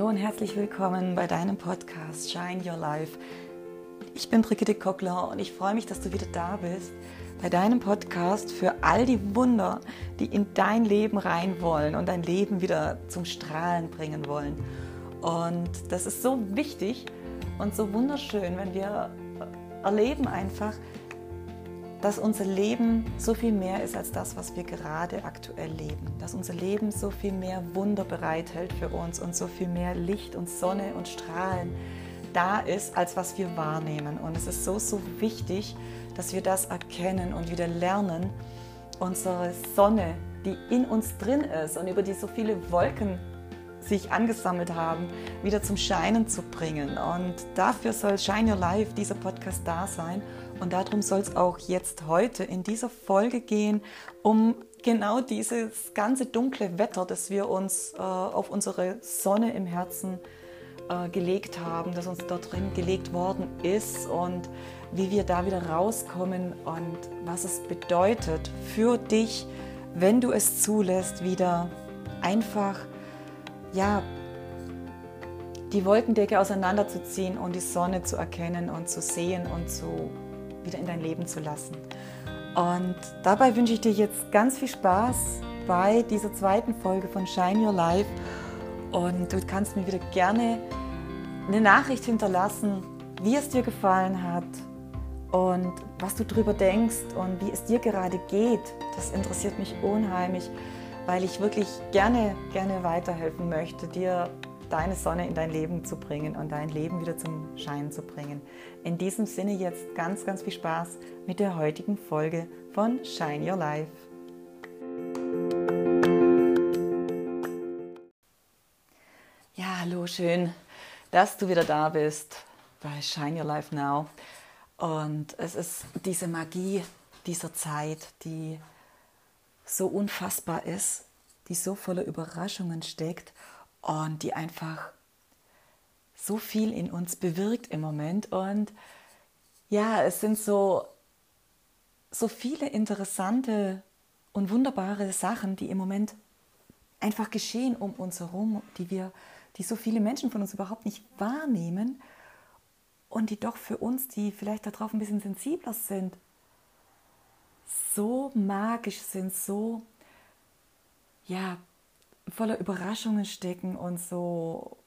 Hallo und herzlich willkommen bei deinem Podcast Shine Your Life. Ich bin Brigitte Kockler und ich freue mich, dass du wieder da bist bei deinem Podcast für all die Wunder, die in dein Leben rein wollen und dein Leben wieder zum Strahlen bringen wollen. Und das ist so wichtig und so wunderschön, wenn wir erleben einfach, dass unser Leben so viel mehr ist als das, was wir gerade aktuell leben. Dass unser Leben so viel mehr Wunder bereithält für uns und so viel mehr Licht und Sonne und Strahlen da ist, als was wir wahrnehmen. Und es ist so, so wichtig, dass wir das erkennen und wieder lernen, unsere Sonne, die in uns drin ist und über die so viele Wolken sich angesammelt haben, wieder zum Scheinen zu bringen. Und dafür soll Shine Your Life, dieser Podcast, da sein. Und darum soll es auch jetzt heute in dieser Folge gehen, um genau dieses ganze dunkle Wetter, das wir uns äh, auf unsere Sonne im Herzen äh, gelegt haben, das uns dort drin gelegt worden ist und wie wir da wieder rauskommen und was es bedeutet für dich, wenn du es zulässt, wieder einfach ja, die Wolkendecke auseinanderzuziehen und die Sonne zu erkennen und zu sehen und zu, wieder in dein Leben zu lassen. Und dabei wünsche ich dir jetzt ganz viel Spaß bei dieser zweiten Folge von Shine Your Life. Und du kannst mir wieder gerne eine Nachricht hinterlassen, wie es dir gefallen hat und was du darüber denkst und wie es dir gerade geht. Das interessiert mich unheimlich weil ich wirklich gerne, gerne weiterhelfen möchte, dir deine Sonne in dein Leben zu bringen und dein Leben wieder zum Schein zu bringen. In diesem Sinne jetzt ganz, ganz viel Spaß mit der heutigen Folge von Shine Your Life. Ja, hallo, schön, dass du wieder da bist bei Shine Your Life Now. Und es ist diese Magie dieser Zeit, die so unfassbar ist, die so voller Überraschungen steckt und die einfach so viel in uns bewirkt im Moment. Und ja, es sind so, so viele interessante und wunderbare Sachen, die im Moment einfach geschehen um uns herum, die wir, die so viele Menschen von uns überhaupt nicht wahrnehmen und die doch für uns, die vielleicht darauf ein bisschen sensibler sind, so magisch sind, so ja, voller Überraschungen stecken und so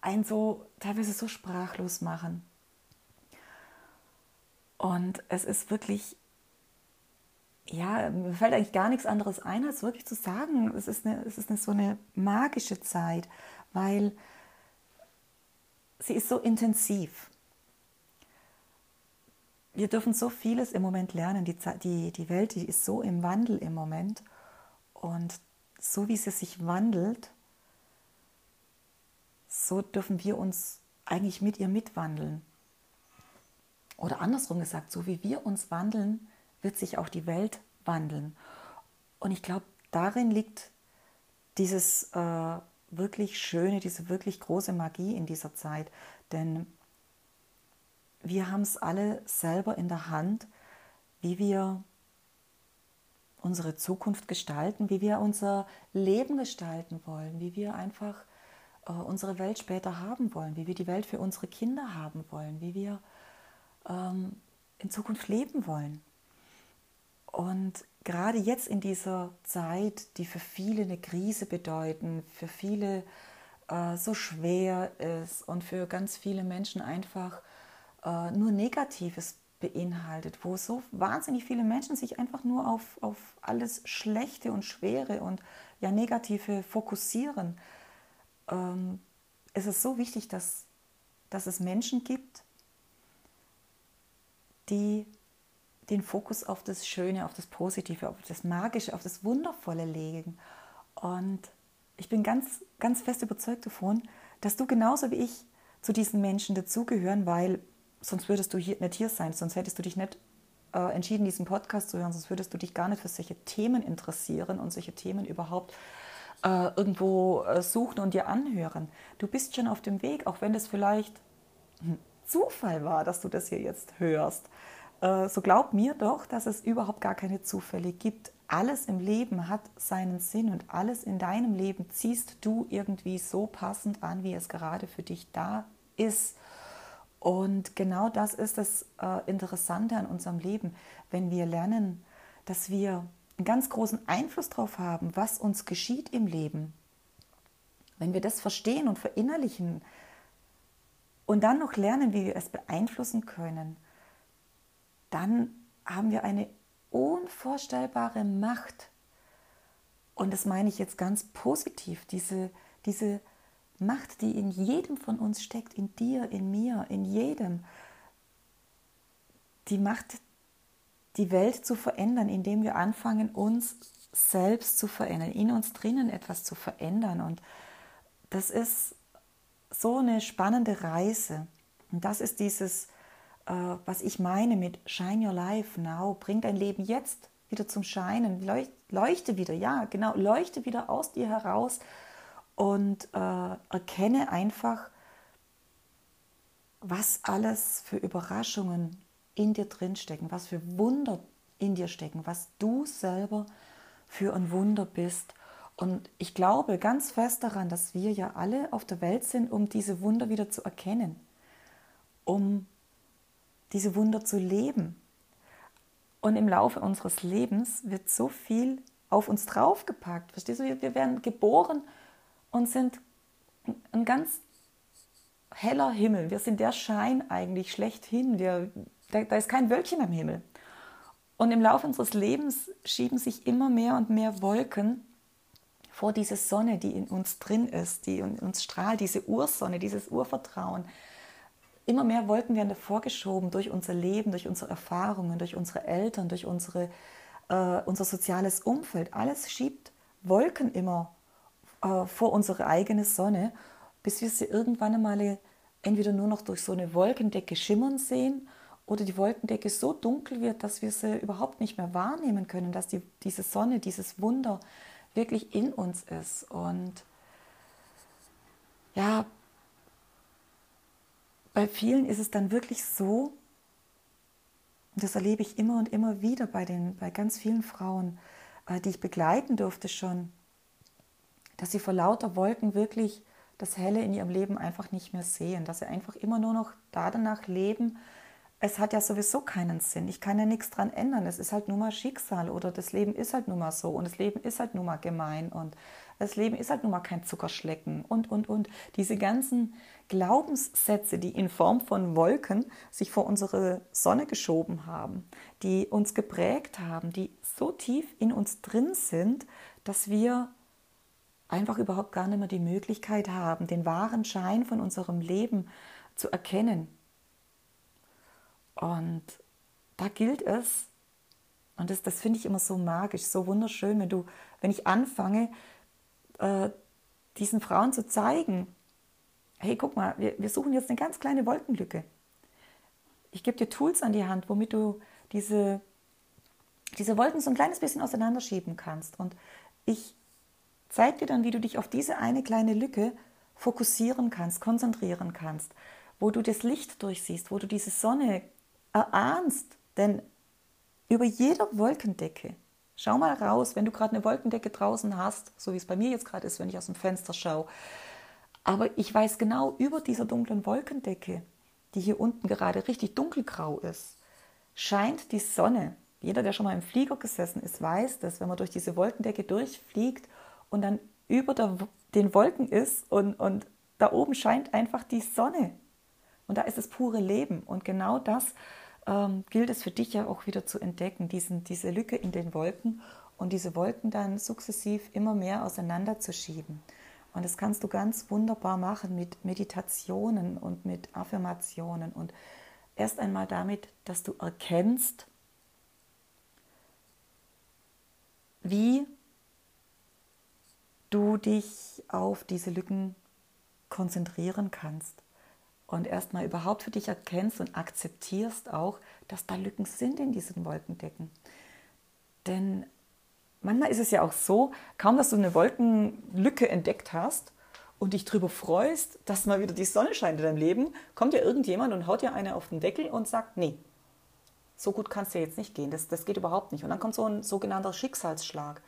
ein so teilweise so sprachlos machen. Und es ist wirklich, ja, mir fällt eigentlich gar nichts anderes ein, als wirklich zu sagen, es ist, eine, es ist eine, so eine magische Zeit, weil sie ist so intensiv wir dürfen so vieles im Moment lernen. Die, die, die Welt die ist so im Wandel im Moment. Und so wie sie sich wandelt, so dürfen wir uns eigentlich mit ihr mitwandeln. Oder andersrum gesagt, so wie wir uns wandeln, wird sich auch die Welt wandeln. Und ich glaube, darin liegt dieses äh, wirklich schöne, diese wirklich große Magie in dieser Zeit. Denn wir haben es alle selber in der Hand, wie wir unsere Zukunft gestalten, wie wir unser Leben gestalten wollen, wie wir einfach äh, unsere Welt später haben wollen, wie wir die Welt für unsere Kinder haben wollen, wie wir ähm, in Zukunft leben wollen. Und gerade jetzt in dieser Zeit, die für viele eine Krise bedeuten, für viele äh, so schwer ist und für ganz viele Menschen einfach äh, nur Negatives beinhaltet, wo so wahnsinnig viele Menschen sich einfach nur auf, auf alles Schlechte und Schwere und ja Negative fokussieren, ähm, ist es so wichtig, dass, dass es Menschen gibt, die den Fokus auf das Schöne, auf das Positive, auf das Magische, auf das Wundervolle legen. Und ich bin ganz, ganz fest überzeugt davon, dass du genauso wie ich zu diesen Menschen dazugehören, weil sonst würdest du hier nicht hier sein, sonst hättest du dich nicht äh, entschieden, diesen Podcast zu hören, sonst würdest du dich gar nicht für solche Themen interessieren und solche Themen überhaupt äh, irgendwo äh, suchen und dir anhören. Du bist schon auf dem Weg, auch wenn das vielleicht ein Zufall war, dass du das hier jetzt hörst. Äh, so glaub mir doch, dass es überhaupt gar keine Zufälle gibt. alles im Leben hat seinen Sinn und alles in deinem Leben ziehst du irgendwie so passend an, wie es gerade für dich da ist. Und genau das ist das äh, Interessante an unserem Leben, wenn wir lernen, dass wir einen ganz großen Einfluss darauf haben, was uns geschieht im Leben. Wenn wir das verstehen und verinnerlichen und dann noch lernen, wie wir es beeinflussen können, dann haben wir eine unvorstellbare Macht. Und das meine ich jetzt ganz positiv, diese, diese Macht, die in jedem von uns steckt, in dir, in mir, in jedem. Die Macht, die Welt zu verändern, indem wir anfangen, uns selbst zu verändern, in uns drinnen etwas zu verändern. Und das ist so eine spannende Reise. Und das ist dieses, äh, was ich meine mit Shine Your Life Now. Bring dein Leben jetzt wieder zum Scheinen. Leuchte wieder, ja, genau, leuchte wieder aus dir heraus und äh, erkenne einfach, was alles für Überraschungen in dir drin stecken, was für Wunder in dir stecken, was du selber für ein Wunder bist. Und ich glaube ganz fest daran, dass wir ja alle auf der Welt sind, um diese Wunder wieder zu erkennen, um diese Wunder zu leben. Und im Laufe unseres Lebens wird so viel auf uns draufgepackt. Verstehst du? Wir werden geboren und sind ein ganz heller Himmel. Wir sind der Schein eigentlich schlechthin. Wir, da, da ist kein Wölkchen am Himmel. Und im Laufe unseres Lebens schieben sich immer mehr und mehr Wolken vor diese Sonne, die in uns drin ist, die in uns strahlt, diese Ursonne, dieses Urvertrauen. Immer mehr Wolken werden davor geschoben durch unser Leben, durch unsere Erfahrungen, durch unsere Eltern, durch unsere, äh, unser soziales Umfeld. Alles schiebt Wolken immer äh, vor unsere eigene Sonne, bis wir sie irgendwann einmal entweder nur noch durch so eine Wolkendecke schimmern sehen oder die Wolkendecke so dunkel wird, dass wir sie überhaupt nicht mehr wahrnehmen können, dass die, diese Sonne, dieses Wunder wirklich in uns ist. Und ja, bei vielen ist es dann wirklich so, das erlebe ich immer und immer wieder bei, den, bei ganz vielen Frauen, äh, die ich begleiten durfte schon, dass sie vor lauter Wolken wirklich das Helle in ihrem Leben einfach nicht mehr sehen, dass sie einfach immer nur noch da danach leben, es hat ja sowieso keinen Sinn. Ich kann ja nichts dran ändern. Es ist halt nur mal Schicksal oder das Leben ist halt nun mal so und das Leben ist halt nun mal gemein und das Leben ist halt nun mal kein Zuckerschlecken und, und, und. Diese ganzen Glaubenssätze, die in Form von Wolken sich vor unsere Sonne geschoben haben, die uns geprägt haben, die so tief in uns drin sind, dass wir einfach überhaupt gar nicht mehr die Möglichkeit haben, den wahren Schein von unserem Leben zu erkennen. Und da gilt es, und das, das finde ich immer so magisch, so wunderschön, wenn du, wenn ich anfange, äh, diesen Frauen zu zeigen, hey, guck mal, wir, wir suchen jetzt eine ganz kleine Wolkenlücke. Ich gebe dir Tools an die Hand, womit du diese, diese Wolken so ein kleines bisschen auseinanderschieben kannst. Und ich zeig dir dann, wie du dich auf diese eine kleine Lücke fokussieren kannst, konzentrieren kannst, wo du das Licht durchsiehst, wo du diese Sonne erahnst. Denn über jeder Wolkendecke, schau mal raus, wenn du gerade eine Wolkendecke draußen hast, so wie es bei mir jetzt gerade ist, wenn ich aus dem Fenster schaue. Aber ich weiß genau, über dieser dunklen Wolkendecke, die hier unten gerade richtig dunkelgrau ist, scheint die Sonne. Jeder, der schon mal im Flieger gesessen ist, weiß dass wenn man durch diese Wolkendecke durchfliegt und dann über der, den Wolken ist und, und da oben scheint einfach die Sonne. Und da ist das pure Leben. Und genau das ähm, gilt es für dich ja auch wieder zu entdecken, diesen, diese Lücke in den Wolken und diese Wolken dann sukzessiv immer mehr auseinanderzuschieben. Und das kannst du ganz wunderbar machen mit Meditationen und mit Affirmationen und erst einmal damit, dass du erkennst, wie du dich auf diese Lücken konzentrieren kannst und erstmal überhaupt für dich erkennst und akzeptierst auch, dass da Lücken sind in diesen Wolkendecken. Denn manchmal ist es ja auch so, kaum dass du eine Wolkenlücke entdeckt hast und dich darüber freust, dass mal wieder die Sonne scheint in deinem Leben, kommt ja irgendjemand und haut dir eine auf den Deckel und sagt, nee, so gut kann es dir jetzt nicht gehen, das, das geht überhaupt nicht. Und dann kommt so ein sogenannter Schicksalsschlag.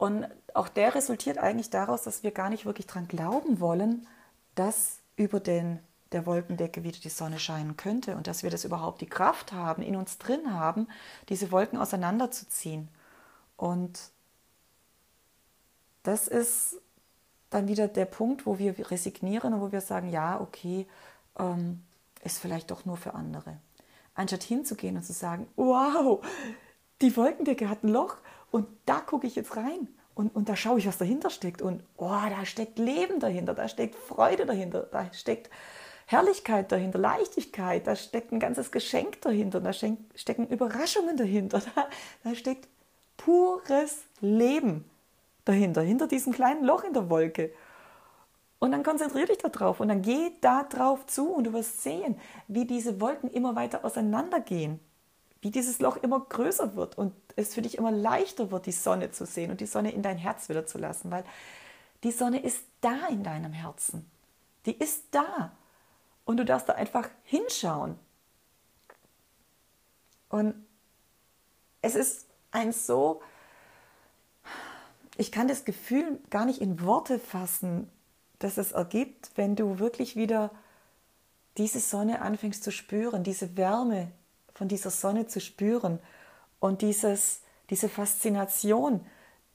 Und auch der resultiert eigentlich daraus, dass wir gar nicht wirklich daran glauben wollen, dass über den, der Wolkendecke wieder die Sonne scheinen könnte und dass wir das überhaupt die Kraft haben, in uns drin haben, diese Wolken auseinanderzuziehen. Und das ist dann wieder der Punkt, wo wir resignieren und wo wir sagen, ja, okay, ähm, ist vielleicht doch nur für andere. Anstatt hinzugehen und zu sagen, wow, die Wolkendecke hat ein Loch und da gucke ich jetzt rein und, und da schaue ich, was dahinter steckt. Und oh, da steckt Leben dahinter, da steckt Freude dahinter, da steckt Herrlichkeit dahinter, Leichtigkeit, da steckt ein ganzes Geschenk dahinter, da stecken Überraschungen dahinter, da, da steckt pures Leben dahinter, hinter diesem kleinen Loch in der Wolke. Und dann konzentriere dich darauf und dann geh da drauf zu und du wirst sehen, wie diese Wolken immer weiter auseinandergehen, wie dieses Loch immer größer wird und es für dich immer leichter wird, die Sonne zu sehen und die Sonne in dein Herz wieder zu lassen, weil die Sonne ist da in deinem Herzen. Die ist da. Und du darfst da einfach hinschauen. Und es ist ein so, ich kann das Gefühl gar nicht in Worte fassen, das es ergibt, wenn du wirklich wieder diese Sonne anfängst zu spüren, diese Wärme von dieser Sonne zu spüren und dieses, diese Faszination,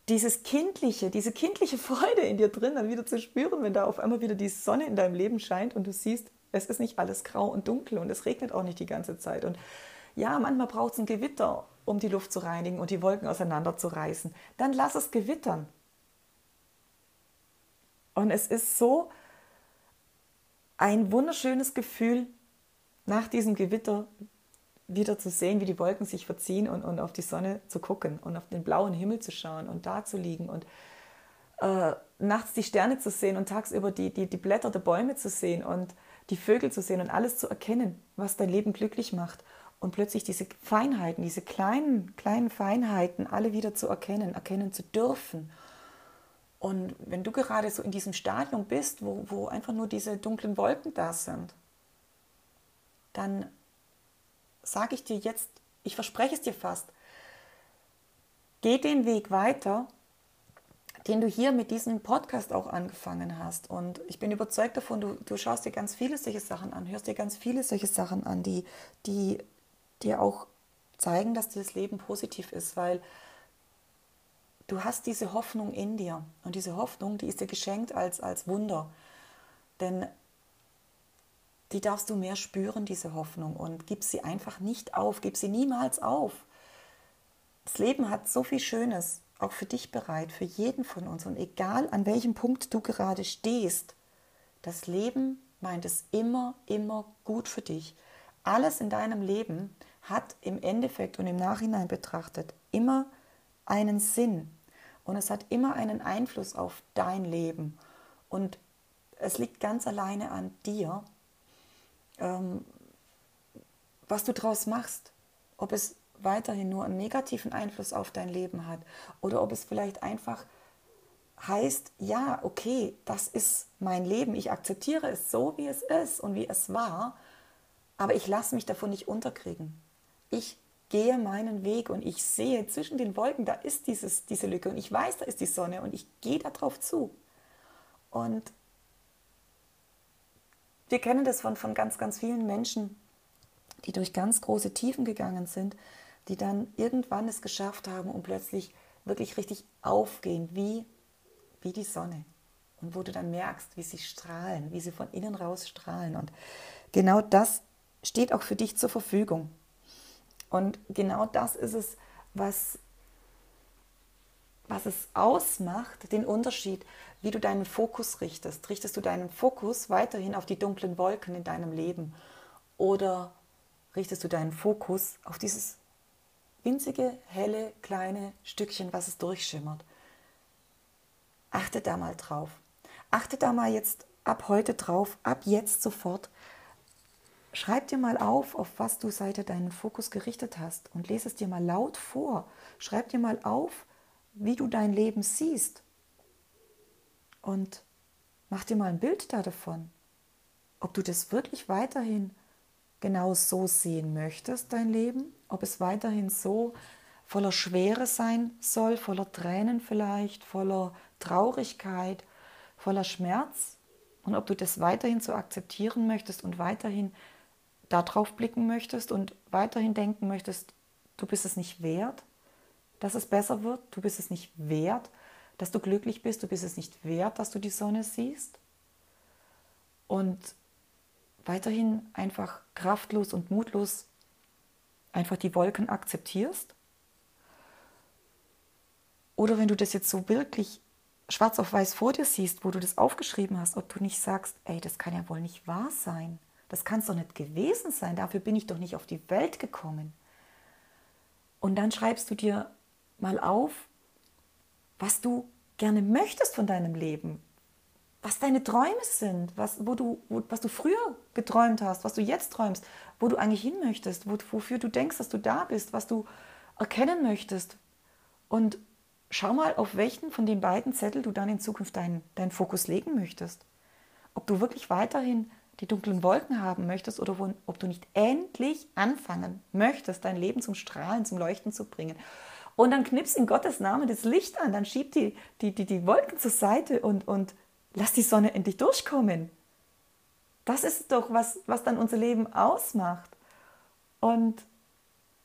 dieses kindliche, diese kindliche Freude in dir drin dann wieder zu spüren, wenn da auf einmal wieder die Sonne in deinem Leben scheint und du siehst, es ist nicht alles grau und dunkel und es regnet auch nicht die ganze Zeit. Und ja, manchmal braucht es ein Gewitter, um die Luft zu reinigen und die Wolken auseinanderzureißen. Dann lass es gewittern. Und es ist so ein wunderschönes Gefühl, nach diesem Gewitter wieder zu sehen, wie die Wolken sich verziehen und, und auf die Sonne zu gucken und auf den blauen Himmel zu schauen und da zu liegen und äh, nachts die Sterne zu sehen und tagsüber die, die, die Blätter der Bäume zu sehen und die Vögel zu sehen und alles zu erkennen, was dein Leben glücklich macht. Und plötzlich diese Feinheiten, diese kleinen, kleinen Feinheiten alle wieder zu erkennen, erkennen zu dürfen und wenn du gerade so in diesem Stadium bist, wo, wo einfach nur diese dunklen Wolken da sind, dann sage ich dir jetzt, ich verspreche es dir fast, geh den Weg weiter, den du hier mit diesem Podcast auch angefangen hast. Und ich bin überzeugt davon, du, du schaust dir ganz viele solche Sachen an, hörst dir ganz viele solche Sachen an, die, die dir auch zeigen, dass das Leben positiv ist, weil du hast diese Hoffnung in dir. Und diese Hoffnung, die ist dir geschenkt als, als Wunder. Denn die darfst du mehr spüren, diese Hoffnung. Und gib sie einfach nicht auf, gib sie niemals auf. Das Leben hat so viel Schönes, auch für dich bereit, für jeden von uns. Und egal an welchem Punkt du gerade stehst, das Leben meint es immer, immer gut für dich. Alles in deinem Leben hat im Endeffekt und im Nachhinein betrachtet immer einen Sinn und es hat immer einen Einfluss auf dein Leben. Und es liegt ganz alleine an dir, ähm, was du daraus machst. Ob es weiterhin nur einen negativen Einfluss auf dein Leben hat oder ob es vielleicht einfach heißt, ja, okay, das ist mein Leben, ich akzeptiere es so, wie es ist und wie es war, aber ich lasse mich davon nicht unterkriegen. Ich gehe meinen Weg und ich sehe zwischen den Wolken, da ist dieses, diese Lücke und ich weiß, da ist die Sonne und ich gehe darauf zu. Und wir kennen das von, von ganz, ganz vielen Menschen, die durch ganz große Tiefen gegangen sind, die dann irgendwann es geschafft haben und plötzlich wirklich richtig aufgehen, wie, wie die Sonne. Und wo du dann merkst, wie sie strahlen, wie sie von innen raus strahlen. Und genau das steht auch für dich zur Verfügung. Und genau das ist es, was, was es ausmacht, den Unterschied, wie du deinen Fokus richtest. Richtest du deinen Fokus weiterhin auf die dunklen Wolken in deinem Leben oder richtest du deinen Fokus auf dieses winzige, helle, kleine Stückchen, was es durchschimmert? Achte da mal drauf. Achte da mal jetzt ab heute drauf, ab jetzt sofort, Schreib dir mal auf, auf was du seither deinen Fokus gerichtet hast und lese es dir mal laut vor. Schreib dir mal auf, wie du dein Leben siehst. Und mach dir mal ein Bild da davon, ob du das wirklich weiterhin genau so sehen möchtest, dein Leben, ob es weiterhin so voller Schwere sein soll, voller Tränen vielleicht, voller Traurigkeit, voller Schmerz. Und ob du das weiterhin so akzeptieren möchtest und weiterhin darauf blicken möchtest und weiterhin denken möchtest, du bist es nicht wert, dass es besser wird, du bist es nicht wert, dass du glücklich bist, du bist es nicht wert, dass du die Sonne siehst und weiterhin einfach kraftlos und mutlos einfach die Wolken akzeptierst. Oder wenn du das jetzt so wirklich schwarz auf weiß vor dir siehst, wo du das aufgeschrieben hast, ob du nicht sagst, ey, das kann ja wohl nicht wahr sein. Das kann es doch nicht gewesen sein. Dafür bin ich doch nicht auf die Welt gekommen. Und dann schreibst du dir mal auf, was du gerne möchtest von deinem Leben, was deine Träume sind, was, wo du, wo, was du früher geträumt hast, was du jetzt träumst, wo du eigentlich hin möchtest, wo, wofür du denkst, dass du da bist, was du erkennen möchtest. Und schau mal, auf welchen von den beiden Zettel du dann in Zukunft deinen, deinen Fokus legen möchtest. Ob du wirklich weiterhin die dunklen Wolken haben möchtest oder wo, ob du nicht endlich anfangen möchtest, dein Leben zum Strahlen, zum Leuchten zu bringen. Und dann knips in Gottes Namen das Licht an, dann schieb die, die, die, die Wolken zur Seite und, und lass die Sonne endlich durchkommen. Das ist doch, was, was dann unser Leben ausmacht. Und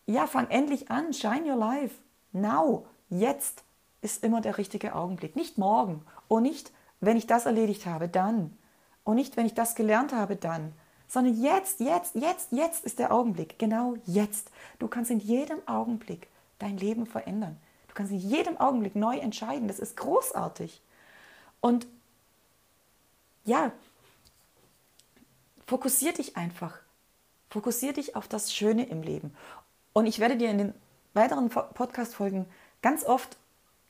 ja, fang endlich an, shine your life. Now, jetzt ist immer der richtige Augenblick. Nicht morgen und nicht, wenn ich das erledigt habe, dann. Und nicht, wenn ich das gelernt habe, dann. Sondern jetzt, jetzt, jetzt, jetzt ist der Augenblick. Genau jetzt. Du kannst in jedem Augenblick dein Leben verändern. Du kannst in jedem Augenblick neu entscheiden. Das ist großartig. Und ja, fokussier dich einfach. Fokussier dich auf das Schöne im Leben. Und ich werde dir in den weiteren Podcast-Folgen ganz oft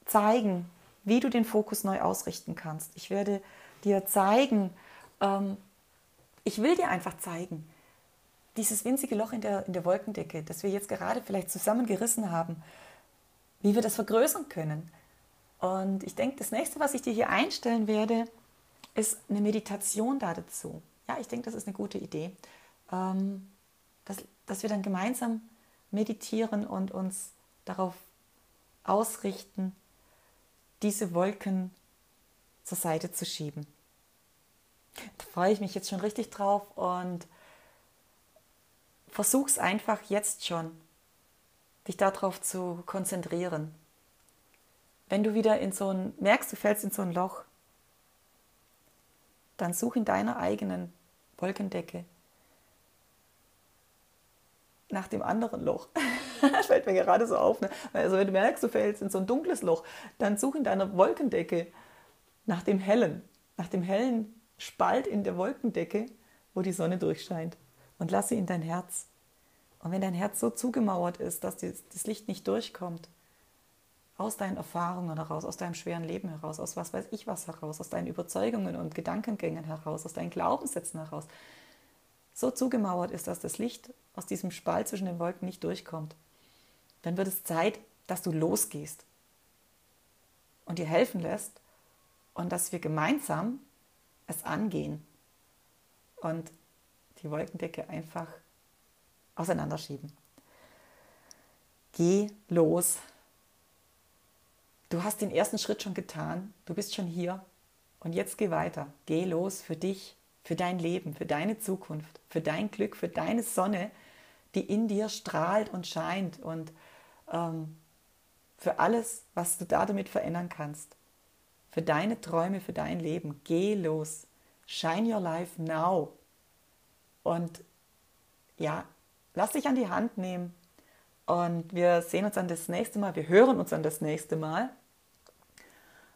zeigen, wie du den Fokus neu ausrichten kannst. Ich werde dir zeigen, ähm, ich will dir einfach zeigen, dieses winzige Loch in der, in der Wolkendecke, das wir jetzt gerade vielleicht zusammengerissen haben, wie wir das vergrößern können. Und ich denke, das nächste, was ich dir hier einstellen werde, ist eine Meditation da dazu. Ja, ich denke, das ist eine gute Idee, ähm, dass, dass wir dann gemeinsam meditieren und uns darauf ausrichten, diese Wolken zur Seite zu schieben. Da freue ich mich jetzt schon richtig drauf und versuch's einfach jetzt schon, dich darauf zu konzentrieren. Wenn du wieder in so ein, merkst, du fällst in so ein Loch, dann such in deiner eigenen Wolkendecke nach dem anderen Loch. das fällt mir gerade so auf. Ne? Also wenn du merkst, du fällst in so ein dunkles Loch, dann such in deiner Wolkendecke nach dem hellen, nach dem hellen Spalt in der Wolkendecke, wo die Sonne durchscheint. Und lass sie in dein Herz. Und wenn dein Herz so zugemauert ist, dass das Licht nicht durchkommt, aus deinen Erfahrungen heraus, aus deinem schweren Leben heraus, aus was weiß ich was heraus, aus deinen Überzeugungen und Gedankengängen heraus, aus deinen Glaubenssätzen heraus, so zugemauert ist, dass das Licht aus diesem Spalt zwischen den Wolken nicht durchkommt, dann wird es Zeit, dass du losgehst und dir helfen lässt und dass wir gemeinsam es angehen und die Wolkendecke einfach auseinanderschieben. Geh los Du hast den ersten Schritt schon getan, du bist schon hier und jetzt geh weiter. Geh los für dich, für dein Leben, für deine Zukunft, für dein Glück, für deine Sonne, die in dir strahlt und scheint und ähm, für alles, was du da damit verändern kannst. Für deine Träume, für dein Leben. Geh los. Shine your life now. Und ja, lass dich an die Hand nehmen. Und wir sehen uns dann das nächste Mal. Wir hören uns dann das nächste Mal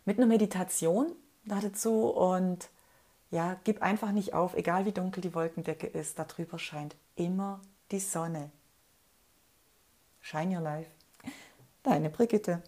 mit einer Meditation dazu und ja, gib einfach nicht auf, egal wie dunkel die Wolkendecke ist, darüber scheint immer die Sonne. Shine your life. Deine Brigitte.